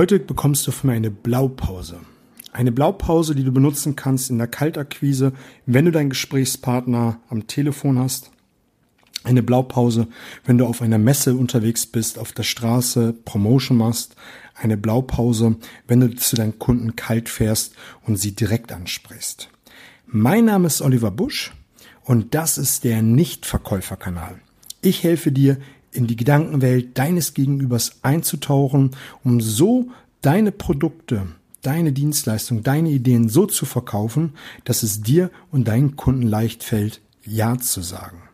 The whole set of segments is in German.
Heute bekommst du von mir eine Blaupause. Eine Blaupause, die du benutzen kannst in der Kaltakquise, wenn du deinen Gesprächspartner am Telefon hast. Eine Blaupause, wenn du auf einer Messe unterwegs bist, auf der Straße Promotion machst. Eine Blaupause, wenn du zu deinen Kunden kalt fährst und sie direkt ansprichst. Mein Name ist Oliver Busch und das ist der Nichtverkäuferkanal. Ich helfe dir, in die Gedankenwelt deines Gegenübers einzutauchen, um so deine Produkte, deine Dienstleistung, deine Ideen so zu verkaufen, dass es dir und deinen Kunden leicht fällt, Ja zu sagen.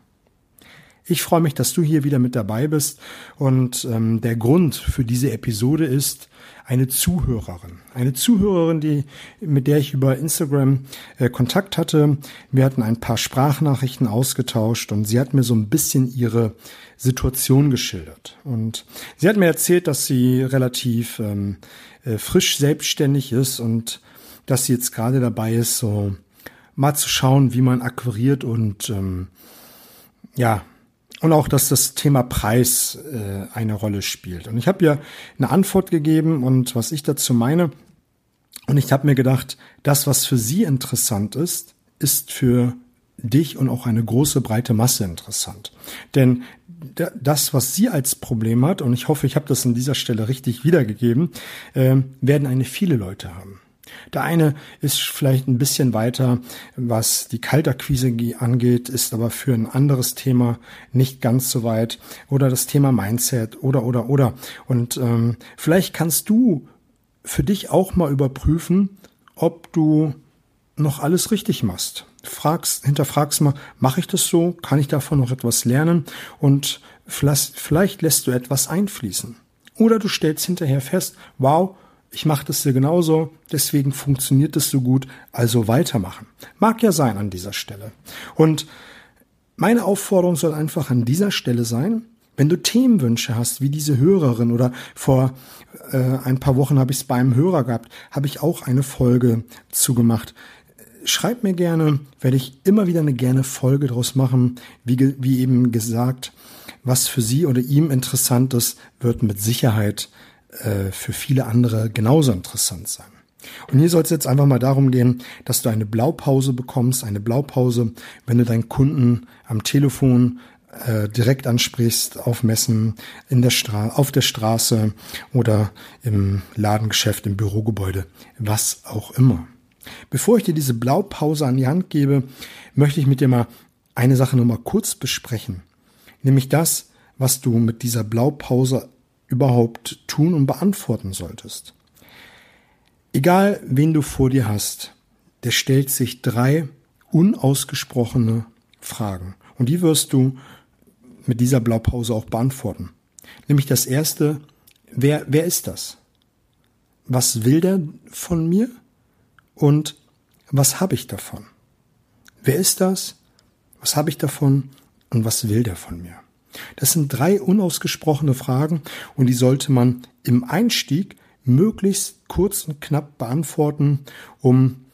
Ich freue mich, dass du hier wieder mit dabei bist und ähm, der Grund für diese Episode ist eine Zuhörerin. Eine Zuhörerin, die, mit der ich über Instagram äh, Kontakt hatte. Wir hatten ein paar Sprachnachrichten ausgetauscht und sie hat mir so ein bisschen ihre Situation geschildert. Und sie hat mir erzählt, dass sie relativ ähm, äh, frisch selbstständig ist und dass sie jetzt gerade dabei ist, so mal zu schauen, wie man akquiriert und ähm, ja, und auch, dass das Thema Preis äh, eine Rolle spielt. Und ich habe ihr eine Antwort gegeben und was ich dazu meine. Und ich habe mir gedacht, das, was für sie interessant ist, ist für dich und auch eine große breite Masse interessant. Denn das, was sie als Problem hat, und ich hoffe, ich habe das an dieser Stelle richtig wiedergegeben, äh, werden eine viele Leute haben. Der eine ist vielleicht ein bisschen weiter, was die Kaltakquise angeht, ist aber für ein anderes Thema nicht ganz so weit. Oder das Thema Mindset oder, oder, oder. Und ähm, vielleicht kannst du für dich auch mal überprüfen, ob du noch alles richtig machst. Fragst, hinterfragst mal, mache ich das so? Kann ich davon noch etwas lernen? Und vielleicht, vielleicht lässt du etwas einfließen. Oder du stellst hinterher fest, wow, ich mache das hier genauso, deswegen funktioniert das so gut, also weitermachen. Mag ja sein an dieser Stelle. Und meine Aufforderung soll einfach an dieser Stelle sein, wenn du Themenwünsche hast, wie diese Hörerin oder vor äh, ein paar Wochen habe ich es bei einem Hörer gehabt, habe ich auch eine Folge zugemacht. Schreib mir gerne, werde ich immer wieder eine gerne Folge draus machen. Wie, wie eben gesagt, was für sie oder ihm interessant ist, wird mit Sicherheit äh, für viele andere genauso interessant sein. Und hier soll es jetzt einfach mal darum gehen, dass du eine Blaupause bekommst, eine Blaupause, wenn du deinen Kunden am Telefon äh, direkt ansprichst, auf Messen, in der Stra auf der Straße oder im Ladengeschäft, im Bürogebäude, was auch immer. Bevor ich dir diese Blaupause an die Hand gebe, möchte ich mit dir mal eine Sache nur mal kurz besprechen. Nämlich das, was du mit dieser Blaupause überhaupt tun und beantworten solltest. Egal, wen du vor dir hast, der stellt sich drei unausgesprochene Fragen. Und die wirst du mit dieser Blaupause auch beantworten. Nämlich das erste, wer, wer ist das? Was will der von mir? Und was habe ich davon? Wer ist das? Was habe ich davon? Und was will der von mir? Das sind drei unausgesprochene Fragen und die sollte man im Einstieg möglichst kurz und knapp beantworten, um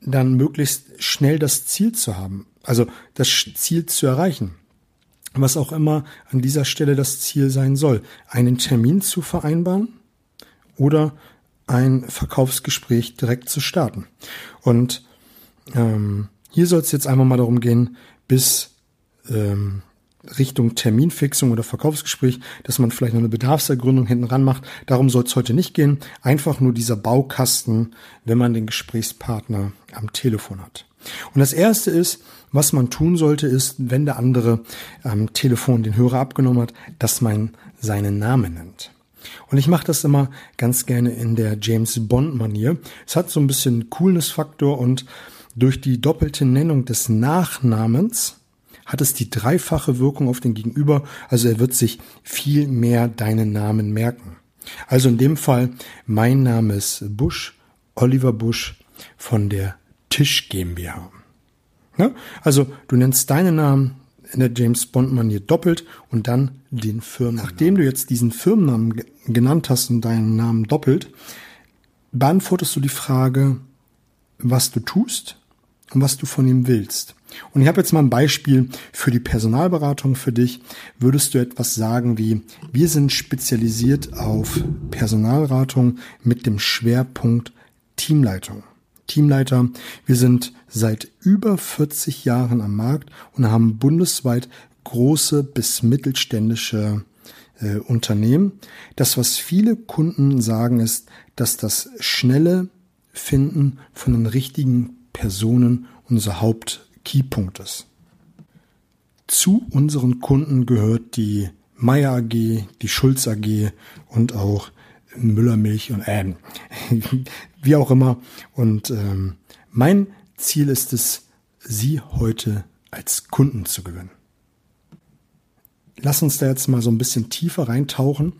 dann möglichst schnell das Ziel zu haben, also das Ziel zu erreichen. Was auch immer an dieser Stelle das Ziel sein soll, einen Termin zu vereinbaren oder ein Verkaufsgespräch direkt zu starten. Und ähm, hier soll es jetzt einfach mal darum gehen, bis ähm, Richtung Terminfixung oder Verkaufsgespräch, dass man vielleicht noch eine Bedarfsergründung hinten ran macht. Darum soll es heute nicht gehen. Einfach nur dieser Baukasten, wenn man den Gesprächspartner am Telefon hat. Und das erste ist, was man tun sollte, ist, wenn der andere am Telefon den Hörer abgenommen hat, dass man seinen Namen nennt. Und ich mache das immer ganz gerne in der James Bond Manier. Es hat so ein bisschen Coolness-Faktor und durch die doppelte Nennung des Nachnamens hat es die dreifache Wirkung auf den Gegenüber, also er wird sich viel mehr deinen Namen merken. Also in dem Fall, mein Name ist Busch, Oliver Busch von der Tisch GmbH. Ja? Also du nennst deinen Namen in der James Bond Manier doppelt und dann den Firmennamen. Nachdem du jetzt diesen Firmennamen genannt hast und deinen Namen doppelt, beantwortest du die Frage, was du tust und was du von ihm willst. Und ich habe jetzt mal ein Beispiel für die Personalberatung für dich. Würdest du etwas sagen wie, wir sind spezialisiert auf Personalberatung mit dem Schwerpunkt Teamleitung. Teamleiter. Wir sind seit über 40 Jahren am Markt und haben bundesweit große bis mittelständische äh, Unternehmen. Das, was viele Kunden sagen, ist, dass das schnelle Finden von den richtigen Personen unser Hauptkeypunkt ist. Zu unseren Kunden gehört die Meier AG, die Schulz AG und auch Müllermilch und äh, wie auch immer. Und ähm, mein Ziel ist es, Sie heute als Kunden zu gewinnen. Lass uns da jetzt mal so ein bisschen tiefer reintauchen.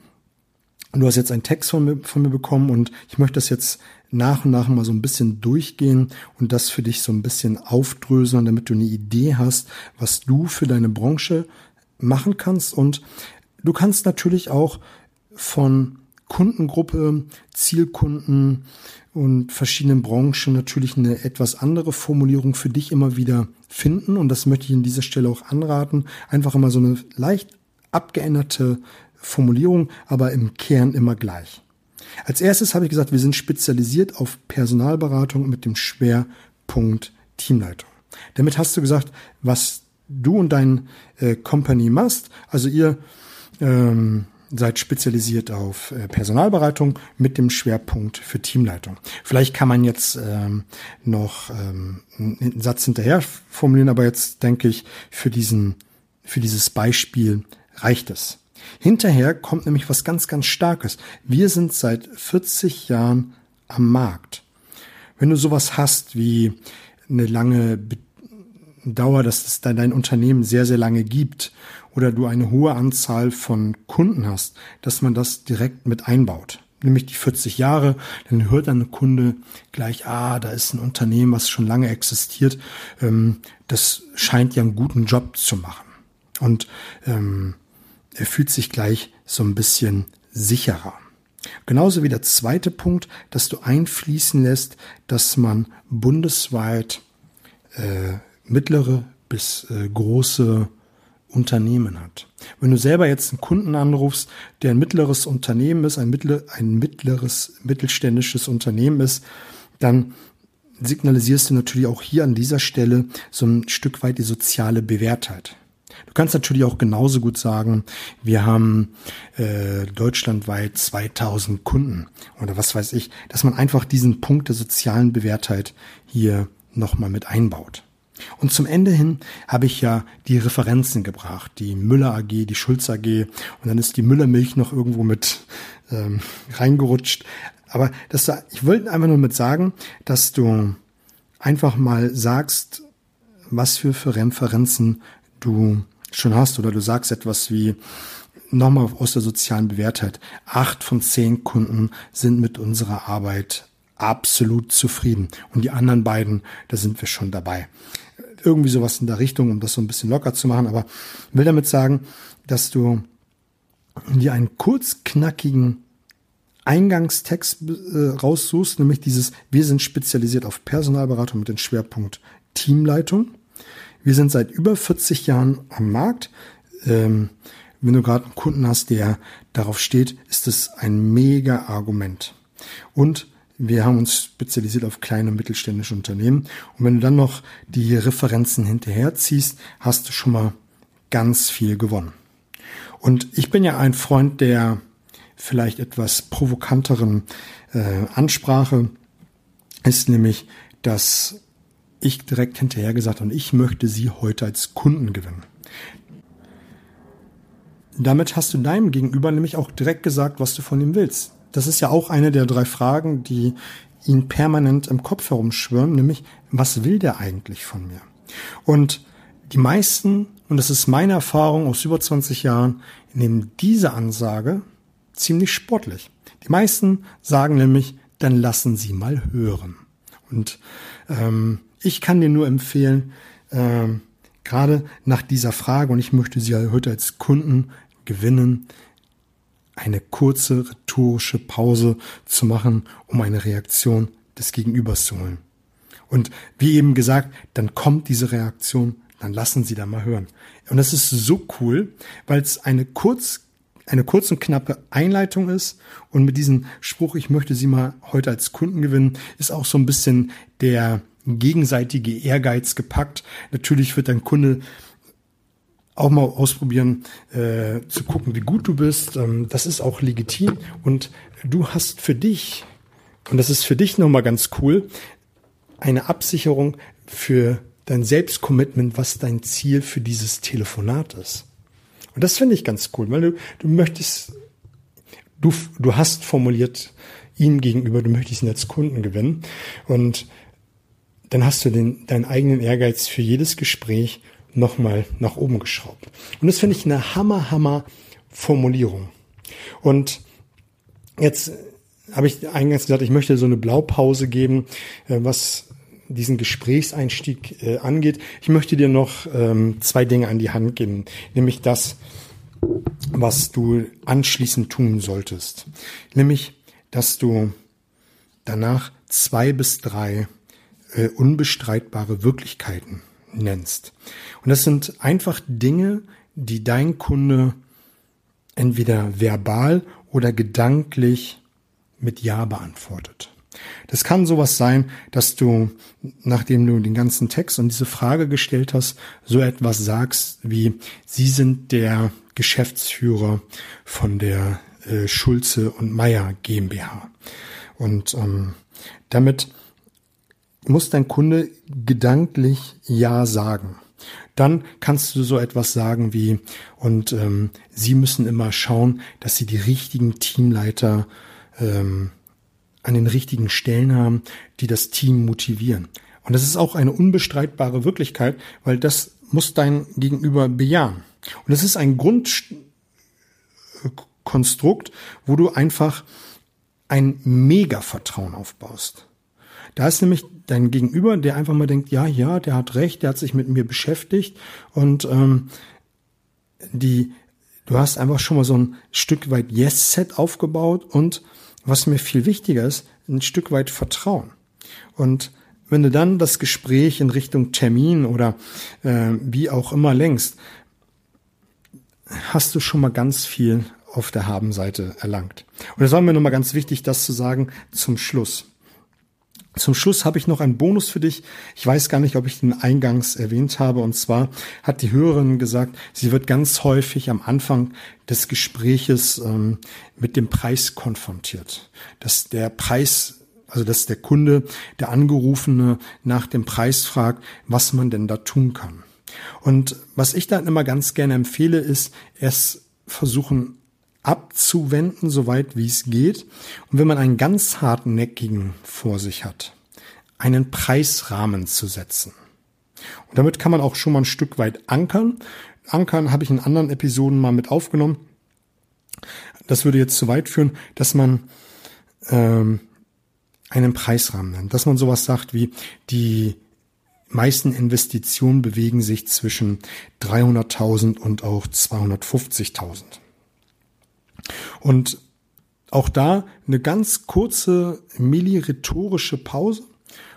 Du hast jetzt einen Text von mir, von mir bekommen und ich möchte das jetzt nach und nach mal so ein bisschen durchgehen und das für dich so ein bisschen aufdröseln, damit du eine Idee hast, was du für deine Branche machen kannst. Und du kannst natürlich auch von Kundengruppe, Zielkunden und verschiedenen Branchen natürlich eine etwas andere Formulierung für dich immer wieder finden. Und das möchte ich an dieser Stelle auch anraten. Einfach immer so eine leicht abgeänderte Formulierung, aber im Kern immer gleich. Als erstes habe ich gesagt, wir sind spezialisiert auf Personalberatung mit dem Schwerpunkt Teamleitung. Damit hast du gesagt, was du und dein äh, Company machst. Also ihr ähm, seid spezialisiert auf äh, Personalberatung mit dem Schwerpunkt für Teamleitung. Vielleicht kann man jetzt ähm, noch ähm, einen Satz hinterher formulieren, aber jetzt denke ich, für diesen, für dieses Beispiel reicht es. Hinterher kommt nämlich was ganz, ganz Starkes. Wir sind seit 40 Jahren am Markt. Wenn du sowas hast wie eine lange Dauer, dass es dein Unternehmen sehr, sehr lange gibt oder du eine hohe Anzahl von Kunden hast, dass man das direkt mit einbaut. Nämlich die 40 Jahre, dann hört ein Kunde gleich, ah, da ist ein Unternehmen, was schon lange existiert. Ähm, das scheint ja einen guten Job zu machen. Und ähm, er fühlt sich gleich so ein bisschen sicherer. Genauso wie der zweite Punkt, dass du einfließen lässt, dass man bundesweit äh, mittlere bis äh, große Unternehmen hat. Wenn du selber jetzt einen Kunden anrufst, der ein mittleres Unternehmen ist, ein, mittler, ein mittleres, mittelständisches Unternehmen ist, dann signalisierst du natürlich auch hier an dieser Stelle so ein Stück weit die soziale Bewährtheit. Du kannst natürlich auch genauso gut sagen, wir haben äh, deutschlandweit 2000 Kunden oder was weiß ich, dass man einfach diesen Punkt der sozialen Bewährtheit hier nochmal mit einbaut. Und zum Ende hin habe ich ja die Referenzen gebracht, die Müller AG, die Schulz AG und dann ist die Müllermilch noch irgendwo mit ähm, reingerutscht. Aber das, ich wollte einfach nur mit sagen, dass du einfach mal sagst, was für Referenzen du schon hast oder du sagst etwas wie nochmal aus der sozialen Bewährtheit. Acht von zehn Kunden sind mit unserer Arbeit absolut zufrieden. Und die anderen beiden, da sind wir schon dabei. Irgendwie sowas in der Richtung, um das so ein bisschen locker zu machen. Aber will damit sagen, dass du dir einen kurzknackigen Eingangstext äh, raussuchst, nämlich dieses, wir sind spezialisiert auf Personalberatung mit dem Schwerpunkt Teamleitung. Wir sind seit über 40 Jahren am Markt. Ähm, wenn du gerade einen Kunden hast, der darauf steht, ist es ein mega Argument. Und wir haben uns spezialisiert auf kleine und mittelständische Unternehmen. Und wenn du dann noch die Referenzen hinterherziehst, hast du schon mal ganz viel gewonnen. Und ich bin ja ein Freund der vielleicht etwas provokanteren äh, Ansprache, ist nämlich, dass ich direkt hinterher gesagt und ich möchte Sie heute als Kunden gewinnen. Damit hast du deinem Gegenüber nämlich auch direkt gesagt, was du von ihm willst. Das ist ja auch eine der drei Fragen, die ihn permanent im Kopf herumschwirren, nämlich, was will der eigentlich von mir? Und die meisten, und das ist meine Erfahrung aus über 20 Jahren, nehmen diese Ansage ziemlich sportlich. Die meisten sagen nämlich, dann lassen Sie mal hören. Und ähm, ich kann dir nur empfehlen, ähm, gerade nach dieser Frage, und ich möchte Sie heute als Kunden gewinnen, eine kurze rhetorische Pause zu machen, um eine Reaktion des Gegenübers zu holen. Und wie eben gesagt, dann kommt diese Reaktion, dann lassen Sie da mal hören. Und das ist so cool, weil es eine kurz eine kurz und knappe Einleitung ist und mit diesem Spruch, ich möchte Sie mal heute als Kunden gewinnen, ist auch so ein bisschen der gegenseitige Ehrgeiz gepackt. Natürlich wird dein Kunde auch mal ausprobieren, äh, zu gucken, wie gut du bist. Ähm, das ist auch legitim. Und du hast für dich, und das ist für dich nochmal ganz cool, eine Absicherung für dein Selbstcommitment, was dein Ziel für dieses Telefonat ist. Und das finde ich ganz cool, weil du, du möchtest, du, du hast formuliert ihm gegenüber, du möchtest ihn als Kunden gewinnen. Und dann hast du den, deinen eigenen Ehrgeiz für jedes Gespräch nochmal nach oben geschraubt. Und das finde ich eine hammer, hammer Formulierung. Und jetzt habe ich eingangs gesagt, ich möchte so eine Blaupause geben, äh, was diesen Gesprächseinstieg äh, angeht. Ich möchte dir noch ähm, zwei Dinge an die Hand geben, nämlich das, was du anschließend tun solltest. Nämlich, dass du danach zwei bis drei äh, unbestreitbare Wirklichkeiten nennst. Und das sind einfach Dinge, die dein Kunde entweder verbal oder gedanklich mit Ja beantwortet. Das kann sowas sein, dass du, nachdem du den ganzen Text und diese Frage gestellt hast, so etwas sagst wie, Sie sind der Geschäftsführer von der äh, Schulze und Meier GmbH. Und ähm, damit muss dein Kunde gedanklich Ja sagen. Dann kannst du so etwas sagen wie, und ähm, Sie müssen immer schauen, dass Sie die richtigen Teamleiter ähm, an den richtigen Stellen haben, die das Team motivieren. Und das ist auch eine unbestreitbare Wirklichkeit, weil das muss dein Gegenüber bejahen. Und es ist ein Grundkonstrukt, wo du einfach ein Mega-Vertrauen aufbaust. Da ist nämlich dein Gegenüber, der einfach mal denkt, ja, ja, der hat recht, der hat sich mit mir beschäftigt und ähm, die, du hast einfach schon mal so ein Stück weit Yes-Set aufgebaut und was mir viel wichtiger ist, ein Stück weit Vertrauen. Und wenn du dann das Gespräch in Richtung Termin oder äh, wie auch immer lenkst, hast du schon mal ganz viel auf der Habenseite erlangt. Und es war mir nochmal ganz wichtig, das zu sagen zum Schluss. Zum Schluss habe ich noch einen Bonus für dich. Ich weiß gar nicht, ob ich den eingangs erwähnt habe. Und zwar hat die Hörerin gesagt, sie wird ganz häufig am Anfang des Gespräches ähm, mit dem Preis konfrontiert. Dass der Preis, also dass der Kunde, der Angerufene nach dem Preis fragt, was man denn da tun kann. Und was ich dann immer ganz gerne empfehle, ist erst versuchen abzuwenden, soweit wie es geht. Und wenn man einen ganz hartnäckigen vor sich hat, einen Preisrahmen zu setzen. Und damit kann man auch schon mal ein Stück weit ankern. Ankern habe ich in anderen Episoden mal mit aufgenommen. Das würde jetzt zu weit führen, dass man ähm, einen Preisrahmen nennt, dass man sowas sagt wie die meisten Investitionen bewegen sich zwischen 300.000 und auch 250.000. Und auch da eine ganz kurze milli-rhetorische Pause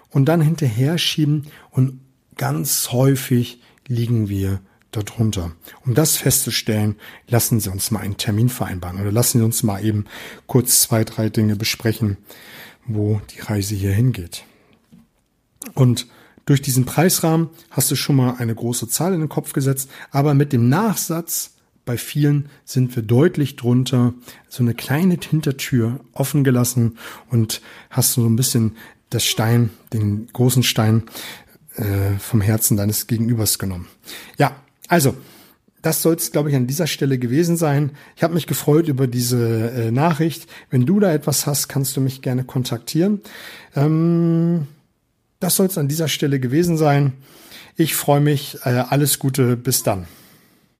und dann hinterher schieben und ganz häufig liegen wir darunter. Um das festzustellen, lassen Sie uns mal einen Termin vereinbaren oder lassen Sie uns mal eben kurz zwei, drei Dinge besprechen, wo die Reise hier hingeht. Und durch diesen Preisrahmen hast du schon mal eine große Zahl in den Kopf gesetzt, aber mit dem Nachsatz bei vielen sind wir deutlich drunter, so eine kleine Hintertür offen gelassen und hast so ein bisschen das Stein, den großen Stein äh, vom Herzen deines Gegenübers genommen. Ja, also das soll es, glaube ich, an dieser Stelle gewesen sein. Ich habe mich gefreut über diese äh, Nachricht. Wenn du da etwas hast, kannst du mich gerne kontaktieren. Ähm, das soll es an dieser Stelle gewesen sein. Ich freue mich. Äh, alles Gute. Bis dann.